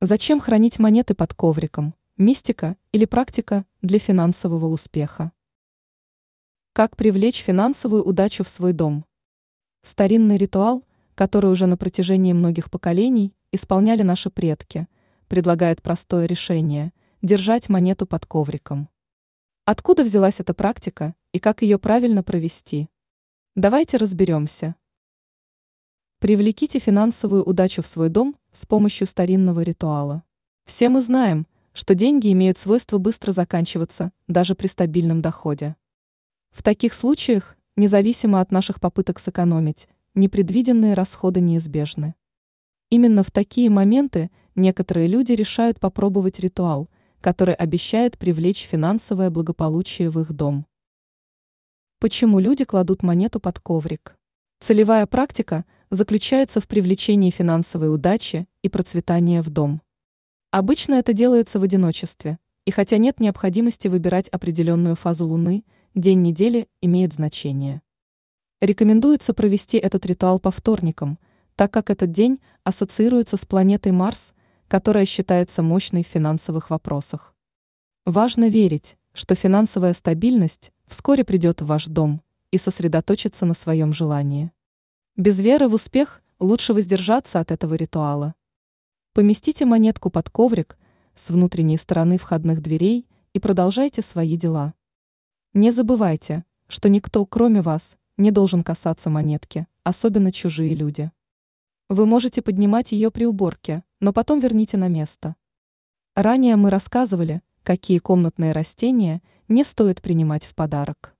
Зачем хранить монеты под ковриком? Мистика или практика для финансового успеха? Как привлечь финансовую удачу в свой дом? Старинный ритуал, который уже на протяжении многих поколений исполняли наши предки, предлагает простое решение – держать монету под ковриком. Откуда взялась эта практика и как ее правильно провести? Давайте разберемся. Привлеките финансовую удачу в свой дом с помощью старинного ритуала. Все мы знаем, что деньги имеют свойство быстро заканчиваться даже при стабильном доходе. В таких случаях, независимо от наших попыток сэкономить, непредвиденные расходы неизбежны. Именно в такие моменты некоторые люди решают попробовать ритуал, который обещает привлечь финансовое благополучие в их дом. Почему люди кладут монету под коврик? Целевая практика – заключается в привлечении финансовой удачи и процветания в дом. Обычно это делается в одиночестве, и хотя нет необходимости выбирать определенную фазу Луны, день недели имеет значение. Рекомендуется провести этот ритуал по вторникам, так как этот день ассоциируется с планетой Марс, которая считается мощной в финансовых вопросах. Важно верить, что финансовая стабильность вскоре придет в ваш дом и сосредоточиться на своем желании. Без веры в успех лучше воздержаться от этого ритуала. Поместите монетку под коврик с внутренней стороны входных дверей и продолжайте свои дела. Не забывайте, что никто, кроме вас, не должен касаться монетки, особенно чужие люди. Вы можете поднимать ее при уборке, но потом верните на место. Ранее мы рассказывали, какие комнатные растения не стоит принимать в подарок.